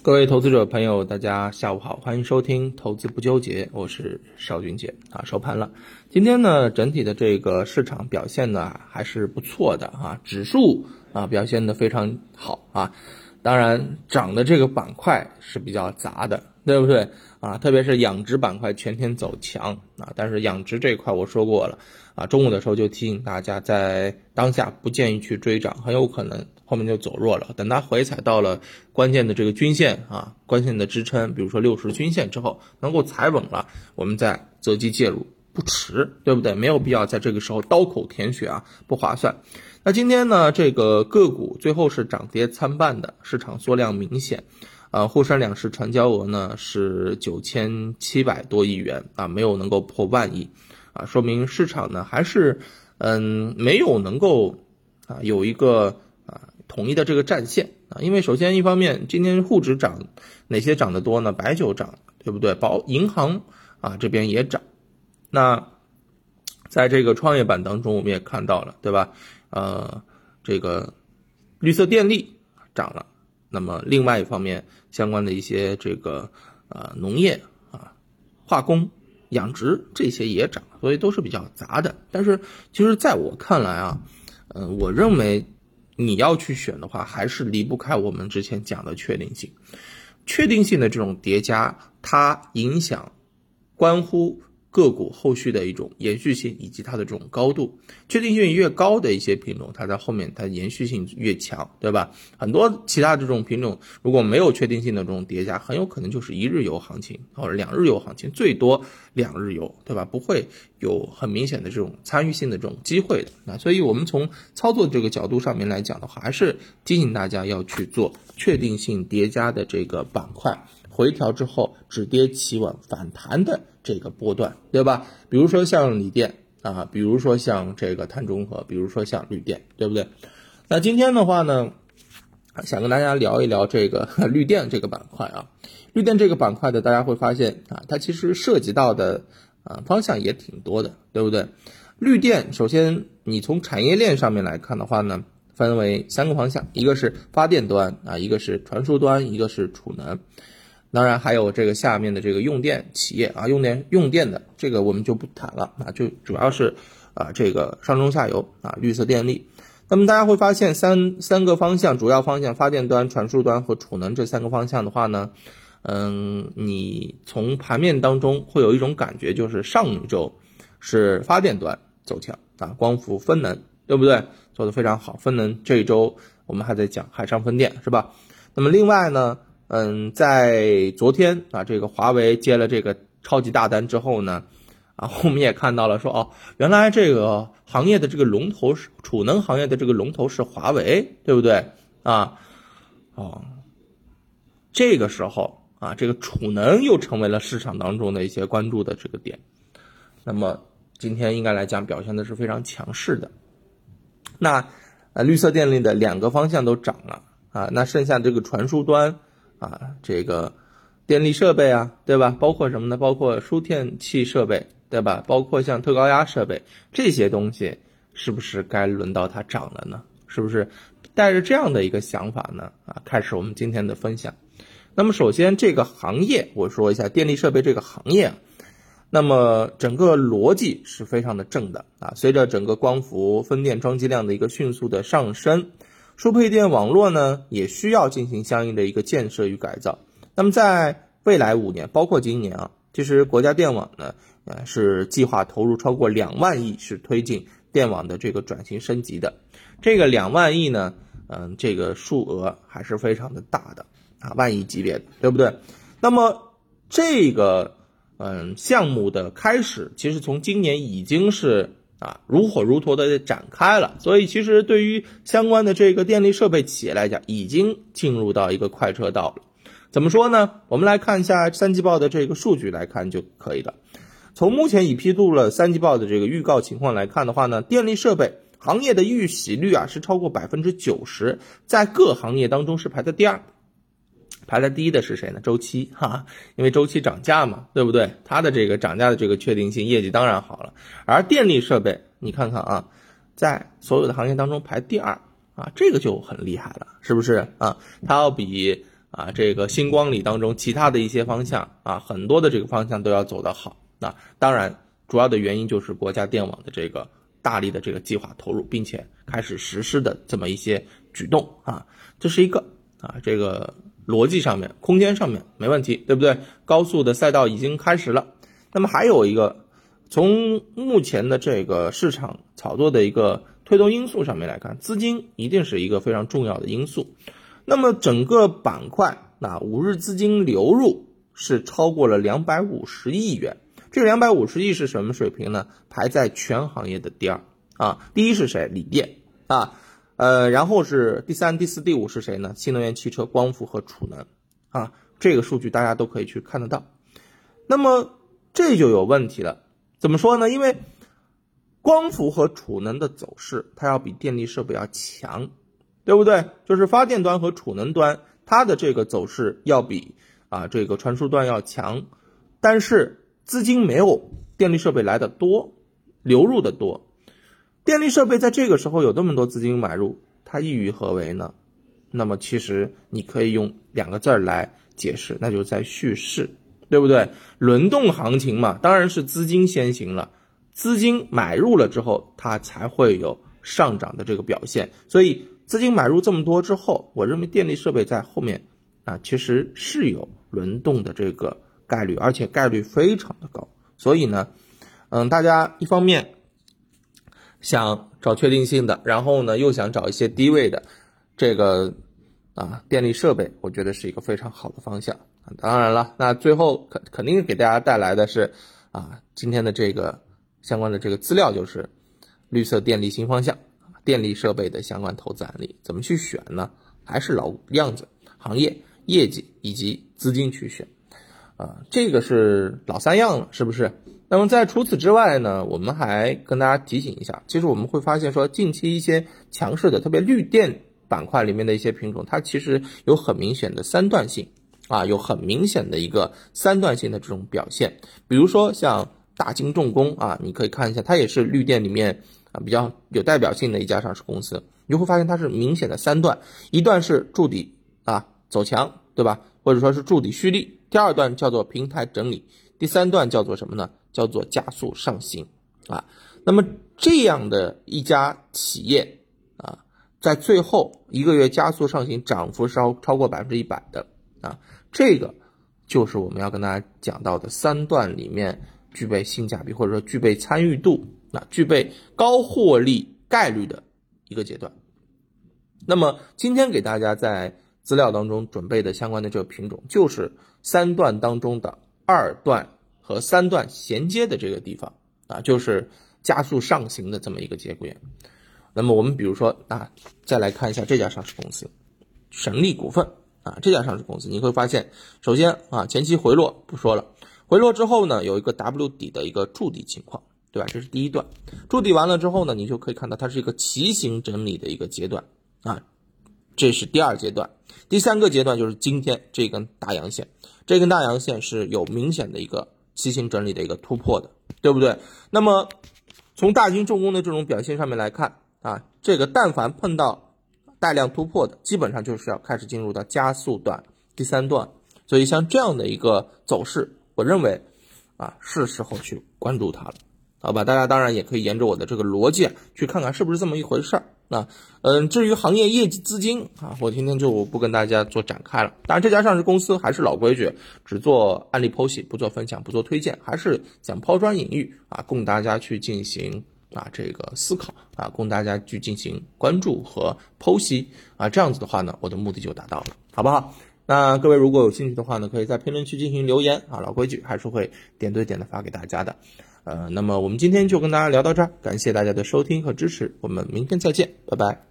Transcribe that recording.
各位投资者朋友，大家下午好，欢迎收听《投资不纠结》，我是邵军杰啊。收盘了，今天呢，整体的这个市场表现呢还是不错的啊，指数啊表现的非常好啊。当然，涨的这个板块是比较杂的，对不对啊？特别是养殖板块全天走强啊，但是养殖这一块我说过了啊，中午的时候就提醒大家，在当下不建议去追涨，很有可能。后面就走弱了，等它回踩到了关键的这个均线啊，关键的支撑，比如说六十均线之后，能够踩稳了，我们再择机介入，不迟，对不对？没有必要在这个时候刀口舔血啊，不划算。那今天呢，这个个股最后是涨跌参半的，市场缩量明显，呃，沪深两市成交额呢是九千七百多亿元啊，没有能够破万亿啊，说明市场呢还是嗯没有能够啊有一个啊。统一的这个战线啊，因为首先一方面，今天沪指涨，哪些涨得多呢？白酒涨，对不对？保银行啊这边也涨，那在这个创业板当中，我们也看到了，对吧？呃，这个绿色电力涨了，那么另外一方面，相关的一些这个呃农业啊、化工、养殖这些也涨，所以都是比较杂的。但是其实在我看来啊，嗯，我认为。你要去选的话，还是离不开我们之前讲的确定性。确定性的这种叠加，它影响，关乎。个股后续的一种延续性以及它的这种高度，确定性越高的一些品种，它在后面它延续性越强，对吧？很多其他这种品种如果没有确定性的这种叠加，很有可能就是一日游行情或者两日游行情，最多两日游，对吧？不会有很明显的这种参与性的这种机会的。那所以我们从操作这个角度上面来讲的话，还是提醒大家要去做确定性叠加的这个板块。回调之后止跌企稳反弹的这个波段，对吧？比如说像锂电啊，比如说像这个碳中和，比如说像绿电，对不对？那今天的话呢，想跟大家聊一聊这个 绿电这个板块啊。绿电这个板块的，大家会发现啊，它其实涉及到的啊方向也挺多的，对不对？绿电首先你从产业链上面来看的话呢，分为三个方向，一个是发电端啊，一个是传输端，一个是储能。当然还有这个下面的这个用电企业啊，用电用电的这个我们就不谈了啊，就主要是啊这个上中下游啊绿色电力。那么大家会发现三三个方向，主要方向发电端、传输端和储能这三个方向的话呢，嗯，你从盘面当中会有一种感觉，就是上周是发电端走强啊，光伏分能对不对？做的非常好，分能这一周我们还在讲海上风电是吧？那么另外呢？嗯，在昨天啊，这个华为接了这个超级大单之后呢，啊，我们也看到了说哦，原来这个行业的这个龙头是储能行业的这个龙头是华为，对不对啊？哦，这个时候啊，这个储能又成为了市场当中的一些关注的这个点。那么今天应该来讲表现的是非常强势的。那呃，绿色电力的两个方向都涨了啊，那剩下这个传输端。啊，这个电力设备啊，对吧？包括什么呢？包括输电器设备，对吧？包括像特高压设备这些东西，是不是该轮到它涨了呢？是不是带着这样的一个想法呢？啊，开始我们今天的分享。那么首先这个行业，我说一下电力设备这个行业，那么整个逻辑是非常的正的啊。随着整个光伏分电装机量的一个迅速的上升。输配电网络呢，也需要进行相应的一个建设与改造。那么在未来五年，包括今年啊，其实国家电网呢，呃，是计划投入超过两万亿，是推进电网的这个转型升级的。这个两万亿呢，嗯，这个数额还是非常的大的啊，万亿级别的，对不对？那么这个嗯项目的开始，其实从今年已经是。啊，如火如荼的展开了，所以其实对于相关的这个电力设备企业来讲，已经进入到一个快车道了。怎么说呢？我们来看一下三季报的这个数据来看就可以了。从目前已披露了三季报的这个预告情况来看的话呢，电力设备行业的预喜率啊是超过百分之九十，在各行业当中是排在第二。排在第一的是谁呢？周期哈，因为周期涨价嘛，对不对？它的这个涨价的这个确定性，业绩当然好了。而电力设备，你看看啊，在所有的行业当中排第二啊，这个就很厉害了，是不是啊？它要比啊，这个星光里当中其他的一些方向啊，很多的这个方向都要走得好。那当然，主要的原因就是国家电网的这个大力的这个计划投入，并且开始实施的这么一些举动啊，这是一个啊，这个逻辑上面、空间上面没问题，对不对？高速的赛道已经开始了。那么还有一个，从目前的这个市场炒作的一个推动因素上面来看，资金一定是一个非常重要的因素。那么整个板块，那五日资金流入是超过了两百五十亿元。这两百五十亿是什么水平呢？排在全行业的第二啊。第一是谁？锂电啊，呃，然后是第三、第四、第五是谁呢？新能源汽车、光伏和储能啊。这个数据大家都可以去看得到。那么。这就有问题了，怎么说呢？因为光伏和储能的走势，它要比电力设备要强，对不对？就是发电端和储能端，它的这个走势要比啊这个传输端要强，但是资金没有电力设备来的多，流入的多。电力设备在这个时候有那么多资金买入，它意欲何为呢？那么其实你可以用两个字儿来解释，那就是在蓄势。对不对？轮动行情嘛，当然是资金先行了，资金买入了之后，它才会有上涨的这个表现。所以资金买入这么多之后，我认为电力设备在后面啊，其实是有轮动的这个概率，而且概率非常的高。所以呢，嗯，大家一方面想找确定性的，然后呢又想找一些低位的这个啊电力设备，我觉得是一个非常好的方向。当然了，那最后肯肯定给大家带来的是，啊，今天的这个相关的这个资料就是绿色电力新方向，电力设备的相关投资案例，怎么去选呢？还是老样子，行业业绩以及资金去选，啊，这个是老三样了，是不是？那么在除此之外呢，我们还跟大家提醒一下，其实我们会发现说，近期一些强势的，特别绿电板块里面的一些品种，它其实有很明显的三段性。啊，有很明显的一个三段性的这种表现，比如说像大金重工啊，你可以看一下，它也是绿电里面啊比较有代表性的一家上市公司，你会发现它是明显的三段，一段是筑底啊走强，对吧？或者说是筑底蓄力，第二段叫做平台整理，第三段叫做什么呢？叫做加速上行啊。那么这样的一家企业啊，在最后一个月加速上行，涨幅超超过百分之一百的啊。这个就是我们要跟大家讲到的三段里面具备性价比或者说具备参与度、啊具备高获利概率的一个阶段。那么今天给大家在资料当中准备的相关的这个品种，就是三段当中的二段和三段衔接的这个地方啊，就是加速上行的这么一个节骨眼。那么我们比如说啊，再来看一下这家上市公司，神力股份。啊，这家上市公司你会发现，首先啊，前期回落不说了，回落之后呢，有一个 W 底的一个筑底情况，对吧？这是第一段，筑底完了之后呢，你就可以看到它是一个旗形整理的一个阶段啊，这是第二阶段，第三个阶段就是今天这根大阳线，这根大阳线是有明显的一个旗形整理的一个突破的，对不对？那么从大金重工的这种表现上面来看啊，这个但凡碰到。带量突破的，基本上就是要开始进入到加速段第三段，所以像这样的一个走势，我认为啊是时候去关注它了，好吧？大家当然也可以沿着我的这个逻辑去看看是不是这么一回事儿。那嗯，至于行业业绩资金啊，我今天就不跟大家做展开了。当然，这家上市公司还是老规矩，只做案例剖析，不做分享，不做推荐，还是想抛砖引玉啊，供大家去进行。啊，这个思考啊，供大家去进行关注和剖析啊，这样子的话呢，我的目的就达到了，好不好？那各位如果有兴趣的话呢，可以在评论区进行留言啊，老规矩还是会点对点的发给大家的。呃，那么我们今天就跟大家聊到这儿，感谢大家的收听和支持，我们明天再见，拜拜。